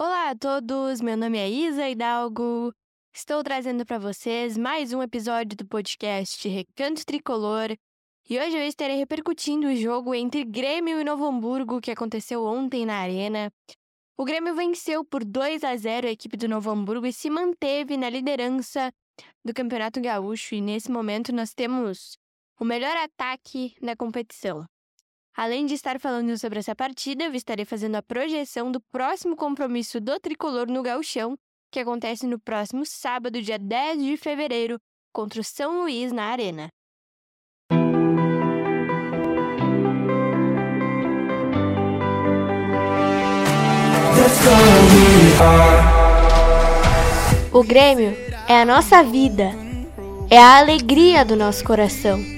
Olá a todos, meu nome é Isa Hidalgo. Estou trazendo para vocês mais um episódio do podcast Recanto Tricolor. E hoje eu estarei repercutindo o jogo entre Grêmio e Novo Hamburgo que aconteceu ontem na Arena. O Grêmio venceu por 2 a 0 a equipe do Novo Hamburgo e se manteve na liderança do Campeonato Gaúcho. E nesse momento nós temos o melhor ataque da competição. Além de estar falando sobre essa partida, eu estarei fazendo a projeção do próximo compromisso do tricolor no Gauchão, que acontece no próximo sábado, dia 10 de fevereiro, contra o São Luís na Arena. O Grêmio é a nossa vida, é a alegria do nosso coração.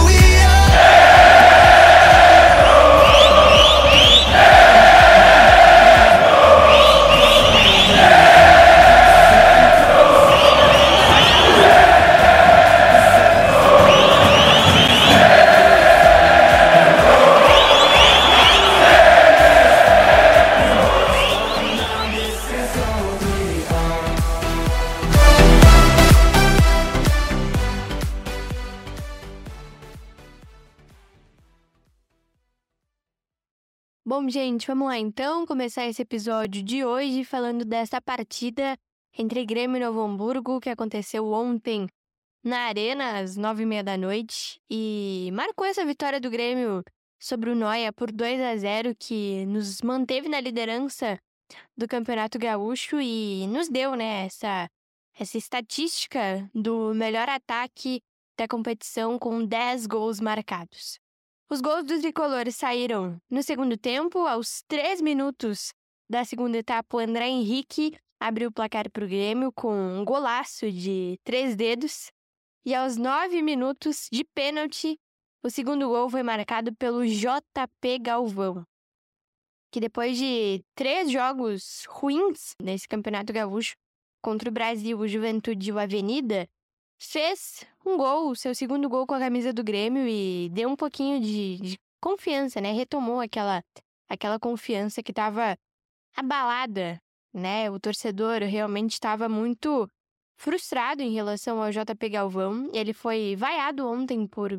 Gente, vamos lá então começar esse episódio de hoje falando dessa partida entre Grêmio e Novo Hamburgo que aconteceu ontem na Arena às nove e meia da noite e marcou essa vitória do Grêmio sobre o Noia por 2 a 0 que nos manteve na liderança do Campeonato Gaúcho e nos deu, né, essa essa estatística do melhor ataque da competição com 10 gols marcados. Os gols dos tricolores saíram no segundo tempo, aos três minutos da segunda etapa, o André Henrique abriu o placar para o Grêmio com um golaço de três dedos. E aos nove minutos de pênalti, o segundo gol foi marcado pelo JP Galvão, que depois de três jogos ruins nesse Campeonato Gaúcho contra o Brasil, o Juventude e o Avenida, fez um gol, seu segundo gol com a camisa do Grêmio e deu um pouquinho de, de confiança, né? Retomou aquela, aquela confiança que estava abalada, né? O torcedor realmente estava muito frustrado em relação ao JP Galvão. Ele foi vaiado ontem por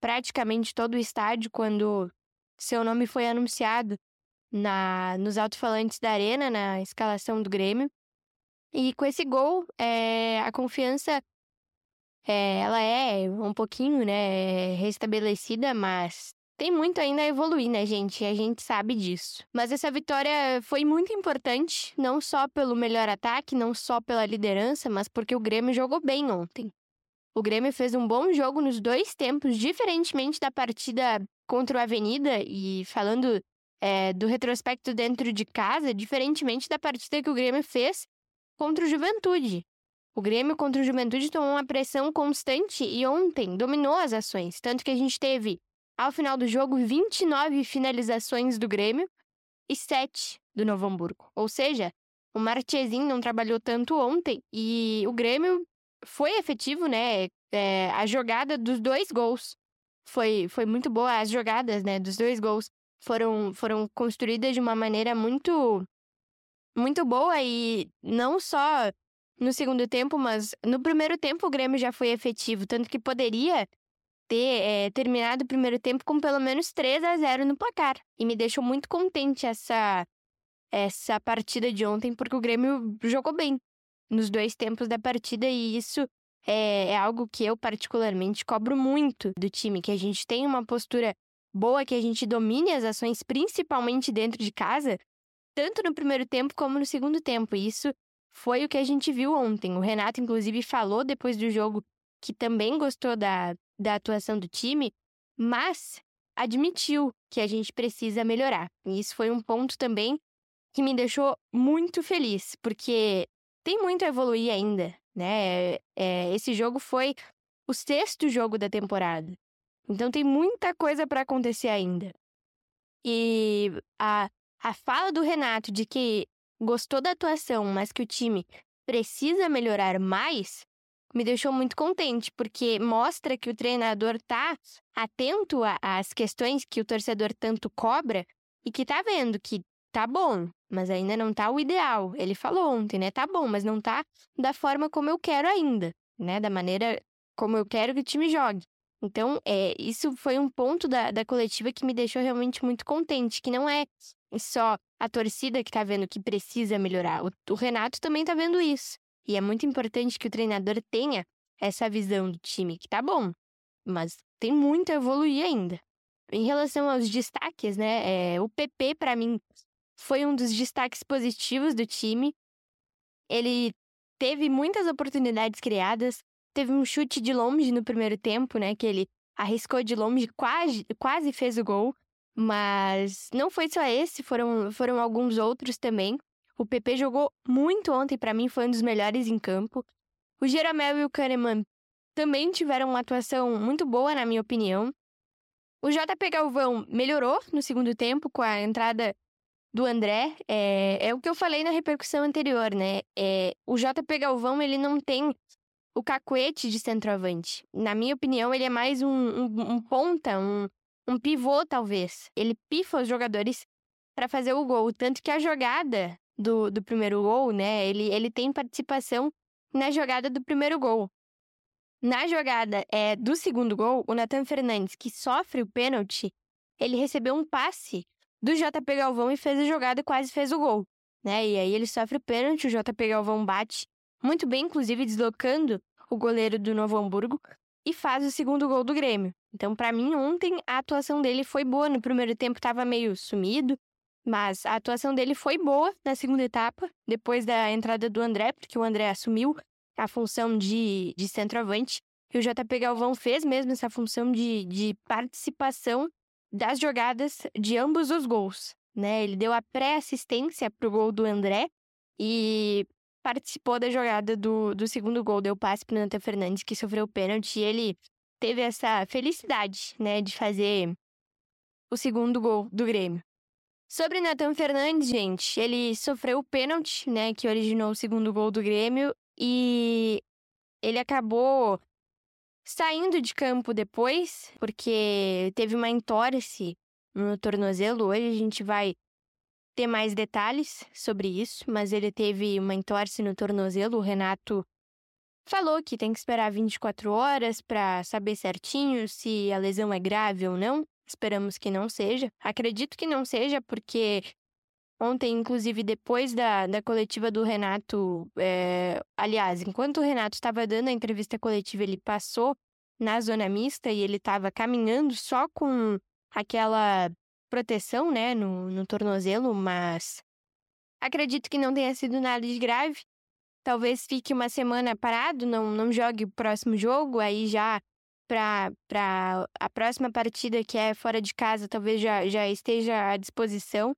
praticamente todo o estádio quando seu nome foi anunciado na nos alto-falantes da arena, na escalação do Grêmio. E com esse gol, é, a confiança é, ela é um pouquinho, né, restabelecida, mas tem muito ainda a evoluir, né, gente? A gente sabe disso. Mas essa vitória foi muito importante, não só pelo melhor ataque, não só pela liderança, mas porque o Grêmio jogou bem ontem. O Grêmio fez um bom jogo nos dois tempos, diferentemente da partida contra o Avenida, e falando é, do retrospecto dentro de casa, diferentemente da partida que o Grêmio fez contra o Juventude. O Grêmio contra o Juventude tomou uma pressão constante e ontem dominou as ações, tanto que a gente teve, ao final do jogo, 29 finalizações do Grêmio e 7 do Novo Hamburgo. Ou seja, o Marchesin não trabalhou tanto ontem e o Grêmio foi efetivo, né? É, a jogada dos dois gols foi, foi muito boa. As jogadas né, dos dois gols foram, foram construídas de uma maneira muito, muito boa e não só no segundo tempo, mas no primeiro tempo o Grêmio já foi efetivo, tanto que poderia ter é, terminado o primeiro tempo com pelo menos 3 a 0 no placar. E me deixou muito contente essa, essa partida de ontem, porque o Grêmio jogou bem nos dois tempos da partida e isso é, é algo que eu particularmente cobro muito do time, que a gente tenha uma postura boa, que a gente domine as ações, principalmente dentro de casa, tanto no primeiro tempo como no segundo tempo. E isso foi o que a gente viu ontem. O Renato, inclusive, falou depois do jogo que também gostou da, da atuação do time, mas admitiu que a gente precisa melhorar. E isso foi um ponto também que me deixou muito feliz, porque tem muito a evoluir ainda, né? É, esse jogo foi o sexto jogo da temporada. Então tem muita coisa para acontecer ainda. E a a fala do Renato de que gostou da atuação, mas que o time precisa melhorar mais, me deixou muito contente, porque mostra que o treinador está atento às questões que o torcedor tanto cobra e que tá vendo que tá bom, mas ainda não tá o ideal. Ele falou ontem, né? Tá bom, mas não tá da forma como eu quero ainda, né? Da maneira como eu quero que o time jogue. Então, é, isso foi um ponto da, da coletiva que me deixou realmente muito contente, que não é só a torcida que tá vendo que precisa melhorar. O, o Renato também tá vendo isso. E é muito importante que o treinador tenha essa visão do time, que tá bom, mas tem muito a evoluir ainda. Em relação aos destaques, né? É, o PP, para mim, foi um dos destaques positivos do time. Ele teve muitas oportunidades criadas, teve um chute de longe no primeiro tempo, né? Que ele arriscou de longe, quase, quase fez o gol. Mas não foi só esse, foram, foram alguns outros também. O PP jogou muito ontem, para mim foi um dos melhores em campo. O Jeromel e o Kahneman também tiveram uma atuação muito boa, na minha opinião. O JP Galvão melhorou no segundo tempo com a entrada do André, é, é o que eu falei na repercussão anterior, né? É, o JP Galvão, ele não tem o cacuete de centroavante. Na minha opinião, ele é mais um, um, um ponta, um, um pivô, talvez. Ele pifa os jogadores para fazer o gol. Tanto que a jogada do, do primeiro gol, né? Ele, ele tem participação na jogada do primeiro gol. Na jogada é, do segundo gol, o Nathan Fernandes, que sofre o pênalti, ele recebeu um passe do JP Galvão e fez a jogada quase fez o gol. Né? E aí ele sofre o pênalti, o JP Galvão bate muito bem, inclusive deslocando o goleiro do Novo Hamburgo e faz o segundo gol do Grêmio. Então, para mim, ontem a atuação dele foi boa. No primeiro tempo estava meio sumido, mas a atuação dele foi boa na segunda etapa, depois da entrada do André, porque o André assumiu a função de, de centroavante. E o JP Galvão fez mesmo essa função de, de participação das jogadas de ambos os gols. Né? Ele deu a pré-assistência para o gol do André e participou da jogada do, do segundo gol, deu passe para o Nathan Fernandes, que sofreu o pênalti, e ele teve essa felicidade né, de fazer o segundo gol do Grêmio. Sobre Nathan Fernandes, gente, ele sofreu o pênalti, né, que originou o segundo gol do Grêmio, e ele acabou Saindo de campo depois, porque teve uma entorse no tornozelo, hoje a gente vai ter mais detalhes sobre isso, mas ele teve uma entorse no tornozelo. O Renato falou que tem que esperar 24 horas para saber certinho se a lesão é grave ou não. Esperamos que não seja. Acredito que não seja, porque ontem, inclusive, depois da, da coletiva do Renato, é... aliás, enquanto o Renato estava dando a entrevista coletiva, ele passou na zona mista e ele estava caminhando só com aquela proteção, né, no, no tornozelo, mas acredito que não tenha sido nada de grave. Talvez fique uma semana parado, não, não jogue o próximo jogo, aí já para a próxima partida que é fora de casa, talvez já, já esteja à disposição.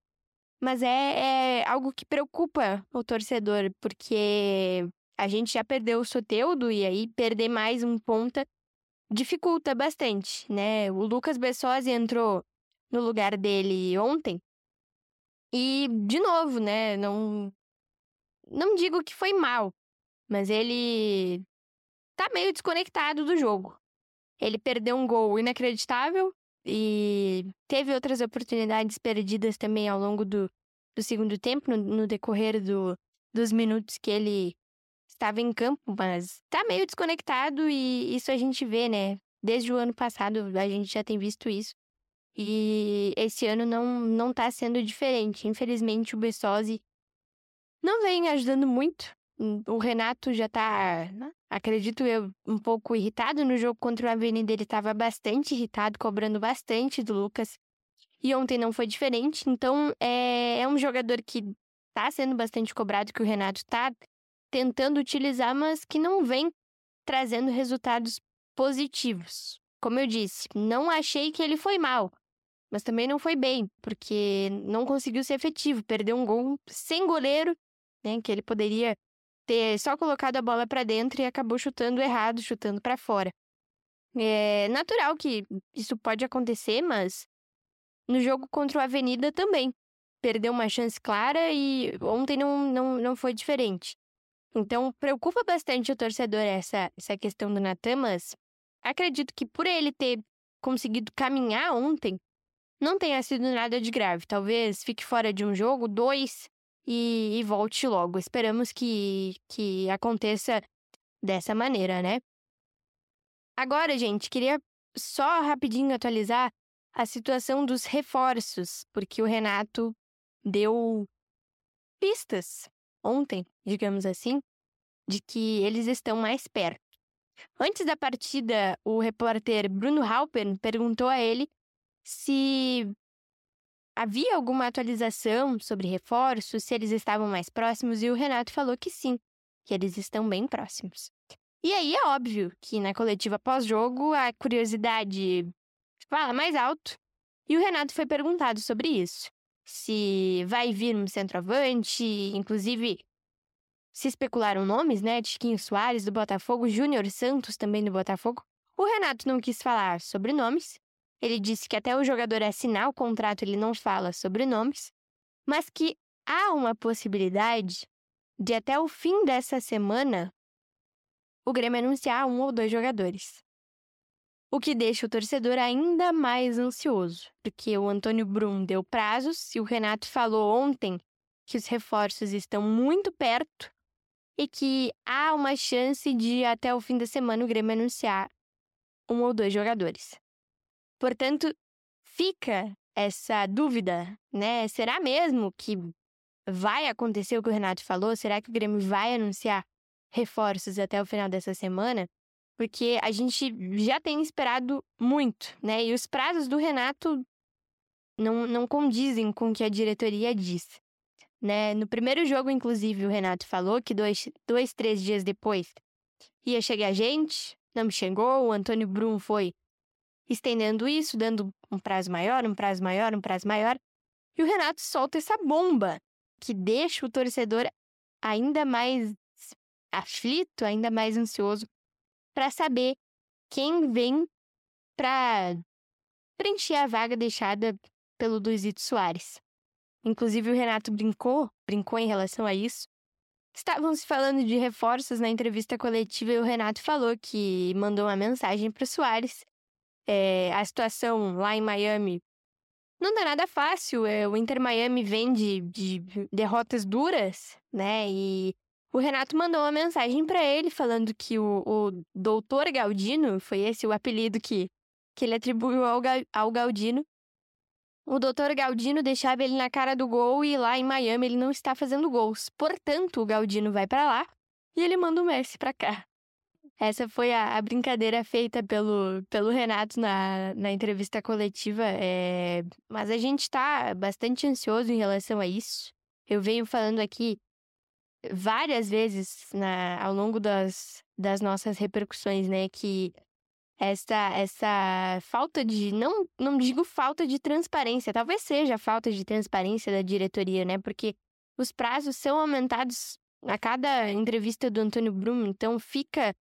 Mas é, é algo que preocupa o torcedor, porque a gente já perdeu o Soteudo e aí perder mais um ponta dificulta bastante, né? O Lucas Bessosi entrou no lugar dele ontem. E, de novo, né? Não, não digo que foi mal, mas ele tá meio desconectado do jogo. Ele perdeu um gol inacreditável e teve outras oportunidades perdidas também ao longo do, do segundo tempo, no, no decorrer do, dos minutos que ele estava em campo, mas tá meio desconectado e isso a gente vê, né? Desde o ano passado a gente já tem visto isso. E esse ano não, não tá sendo diferente. Infelizmente, o Bessosi não vem ajudando muito. O Renato já tá, né? acredito eu, um pouco irritado no jogo contra o Avenida. Ele estava bastante irritado, cobrando bastante do Lucas. E ontem não foi diferente. Então, é, é um jogador que tá sendo bastante cobrado, que o Renato tá tentando utilizar, mas que não vem trazendo resultados positivos. Como eu disse, não achei que ele foi mal mas também não foi bem, porque não conseguiu ser efetivo, perdeu um gol sem goleiro, né, que ele poderia ter só colocado a bola para dentro e acabou chutando errado, chutando para fora. É natural que isso pode acontecer, mas no jogo contra o Avenida também. perdeu uma chance clara e ontem não, não, não foi diferente. Então, preocupa bastante o torcedor essa, essa questão do Natan, mas acredito que por ele ter conseguido caminhar ontem, não tenha sido nada de grave. Talvez fique fora de um jogo, dois, e, e volte logo. Esperamos que, que aconteça dessa maneira, né? Agora, gente, queria só rapidinho atualizar a situação dos reforços, porque o Renato deu pistas ontem, digamos assim, de que eles estão mais perto. Antes da partida, o repórter Bruno Halpern perguntou a ele se havia alguma atualização sobre reforços, se eles estavam mais próximos, e o Renato falou que sim, que eles estão bem próximos. E aí é óbvio que na coletiva pós-jogo a curiosidade fala mais alto, e o Renato foi perguntado sobre isso. Se vai vir um centroavante, inclusive se especularam nomes, né? Tiquinho Soares do Botafogo, Júnior Santos também do Botafogo. O Renato não quis falar sobre nomes. Ele disse que até o jogador assinar o contrato ele não fala sobre nomes, mas que há uma possibilidade de até o fim dessa semana o Grêmio anunciar um ou dois jogadores. O que deixa o torcedor ainda mais ansioso, porque o Antônio Brum deu prazos e o Renato falou ontem que os reforços estão muito perto e que há uma chance de até o fim da semana o Grêmio anunciar um ou dois jogadores. Portanto, fica essa dúvida, né? Será mesmo que vai acontecer o que o Renato falou? Será que o Grêmio vai anunciar reforços até o final dessa semana? Porque a gente já tem esperado muito, né? E os prazos do Renato não, não condizem com o que a diretoria disse. Né? No primeiro jogo, inclusive, o Renato falou que dois, dois, três dias depois ia chegar gente, não chegou, o Antônio Brum foi estendendo isso, dando um prazo maior, um prazo maior, um prazo maior. E o Renato solta essa bomba que deixa o torcedor ainda mais aflito, ainda mais ansioso para saber quem vem para preencher a vaga deixada pelo Luizito Soares. Inclusive o Renato brincou, brincou em relação a isso. Estavam se falando de reforços na entrevista coletiva e o Renato falou que mandou uma mensagem para o Soares. É, a situação lá em Miami não dá nada fácil. É, o Inter Miami vem de, de derrotas duras, né? E o Renato mandou uma mensagem para ele falando que o, o doutor Galdino, foi esse o apelido que, que ele atribuiu ao, ao Galdino, o doutor Galdino deixava ele na cara do gol e lá em Miami ele não está fazendo gols. Portanto, o Galdino vai para lá e ele manda o Messi para cá. Essa foi a, a, brincadeira feita pelo, pelo Renato na, na entrevista coletiva. É... Mas a gente está bastante ansioso em relação a isso. Eu venho falando aqui várias vezes na, ao longo das, das nossas repercussões, né, que essa essa falta de não não digo falta de transparência, talvez seja falta de transparência da diretoria, né? Porque os prazos são aumentados a cada entrevista do Antônio Brum, então fica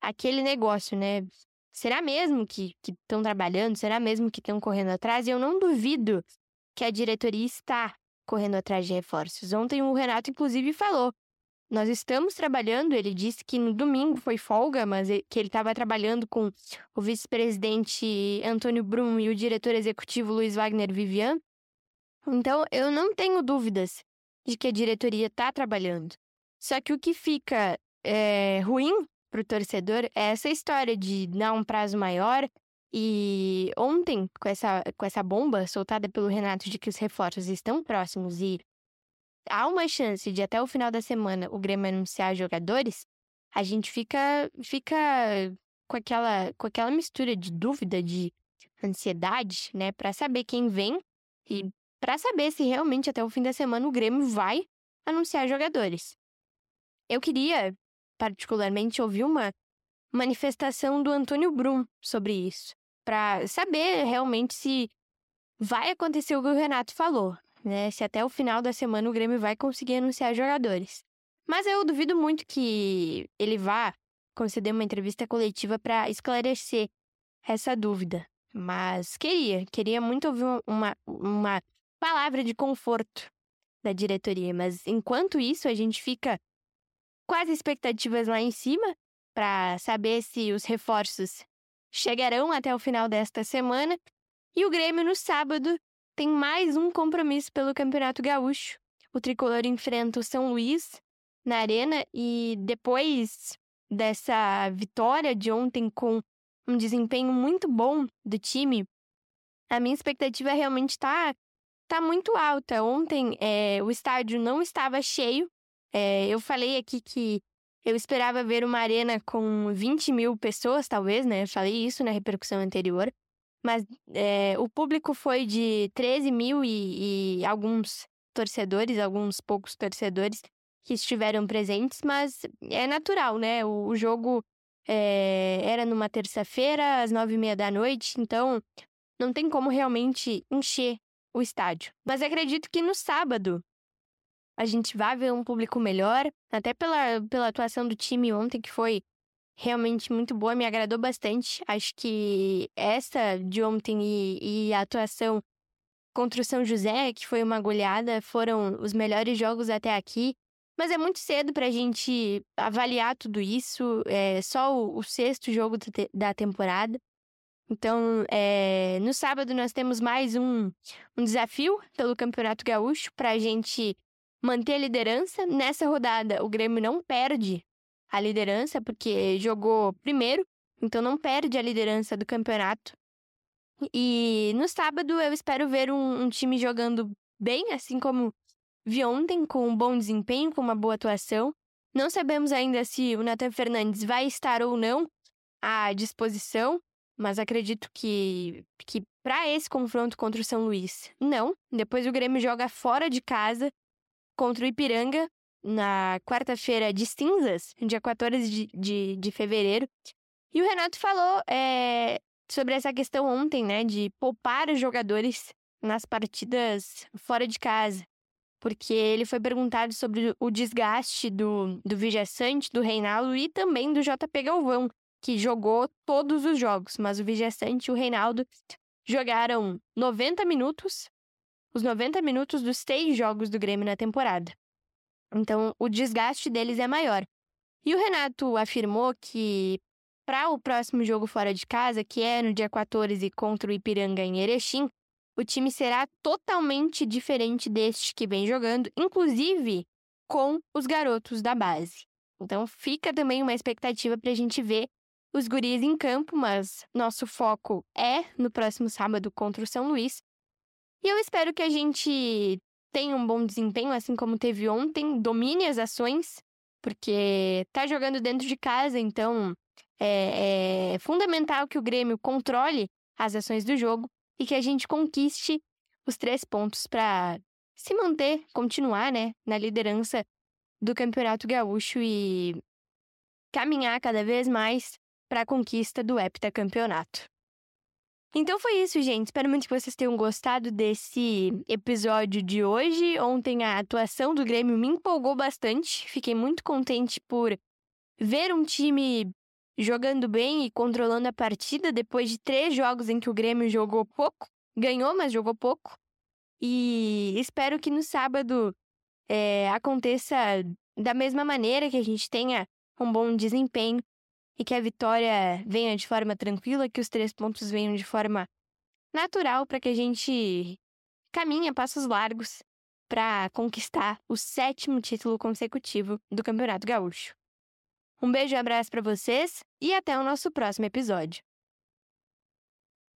aquele negócio, né? Será mesmo que estão trabalhando? Será mesmo que estão correndo atrás? E eu não duvido que a diretoria está correndo atrás de reforços. Ontem o Renato, inclusive, falou nós estamos trabalhando, ele disse que no domingo foi folga, mas que ele estava trabalhando com o vice-presidente Antônio Brum e o diretor executivo Luiz Wagner Vivian. Então, eu não tenho dúvidas de que a diretoria está trabalhando. Só que o que fica é, ruim para o torcedor é essa história de dar um prazo maior. E ontem, com essa, com essa bomba soltada pelo Renato de que os reforços estão próximos e há uma chance de até o final da semana o Grêmio anunciar jogadores, a gente fica fica com aquela com aquela mistura de dúvida, de ansiedade, né, para saber quem vem e para saber se realmente até o fim da semana o Grêmio vai anunciar jogadores. Eu queria particularmente ouvir uma manifestação do Antônio Brum sobre isso, para saber realmente se vai acontecer o que o Renato falou, né? Se até o final da semana o Grêmio vai conseguir anunciar jogadores. Mas eu duvido muito que ele vá conceder uma entrevista coletiva para esclarecer essa dúvida. Mas queria, queria muito ouvir uma, uma palavra de conforto da diretoria. Mas enquanto isso, a gente fica com as expectativas lá em cima para saber se os reforços chegarão até o final desta semana. E o Grêmio, no sábado, tem mais um compromisso pelo Campeonato Gaúcho. O tricolor enfrenta o São Luís na Arena e depois dessa vitória de ontem com um desempenho muito bom do time, a minha expectativa realmente está tá muito alta. Ontem é, o estádio não estava cheio. É, eu falei aqui que eu esperava ver uma arena com 20 mil pessoas, talvez, né? Eu falei isso na repercussão anterior. Mas é, o público foi de 13 mil e, e alguns torcedores, alguns poucos torcedores que estiveram presentes, mas é natural, né? O, o jogo é, era numa terça-feira, às nove e meia da noite, então não tem como realmente encher o estádio. Mas acredito que no sábado a gente vai ver um público melhor, até pela, pela atuação do time ontem, que foi realmente muito boa, me agradou bastante. Acho que essa de ontem e, e a atuação contra o São José, que foi uma goleada, foram os melhores jogos até aqui. Mas é muito cedo para a gente avaliar tudo isso. É só o, o sexto jogo da temporada. Então, é, no sábado nós temos mais um, um desafio pelo Campeonato Gaúcho para a gente manter a liderança. Nessa rodada, o Grêmio não perde a liderança porque jogou primeiro, então não perde a liderança do campeonato. E no sábado eu espero ver um, um time jogando bem, assim como vi ontem, com um bom desempenho, com uma boa atuação. Não sabemos ainda se o Nathan Fernandes vai estar ou não à disposição, mas acredito que, que para esse confronto contra o São Luís, não. Depois o Grêmio joga fora de casa contra o Ipiranga na quarta-feira de cinzas, dia 14 de, de, de fevereiro. E o Renato falou é, sobre essa questão ontem, né, de poupar os jogadores nas partidas fora de casa porque ele foi perguntado sobre o desgaste do, do Vijaçante, do Reinaldo e também do JP Galvão, que jogou todos os jogos, mas o Vijaçante e o Reinaldo jogaram 90 minutos, os 90 minutos dos três jogos do Grêmio na temporada. Então, o desgaste deles é maior. E o Renato afirmou que para o próximo jogo fora de casa, que é no dia 14 contra o Ipiranga em Erechim, o time será totalmente diferente deste que vem jogando, inclusive com os garotos da base. Então fica também uma expectativa para a gente ver os guris em campo, mas nosso foco é no próximo sábado contra o São Luís. E eu espero que a gente tenha um bom desempenho, assim como teve ontem, domine as ações, porque tá jogando dentro de casa, então é, é fundamental que o Grêmio controle as ações do jogo e que a gente conquiste os três pontos para se manter, continuar, né, na liderança do Campeonato Gaúcho e caminhar cada vez mais para a conquista do heptacampeonato. Então foi isso, gente. Espero muito que vocês tenham gostado desse episódio de hoje. Ontem a atuação do Grêmio me empolgou bastante. Fiquei muito contente por ver um time jogando bem e controlando a partida depois de três jogos em que o Grêmio jogou pouco. Ganhou, mas jogou pouco. E espero que no sábado é, aconteça da mesma maneira, que a gente tenha um bom desempenho e que a vitória venha de forma tranquila, que os três pontos venham de forma natural para que a gente caminhe a passos largos para conquistar o sétimo título consecutivo do Campeonato Gaúcho. Um beijo e abraço para vocês e até o nosso próximo episódio.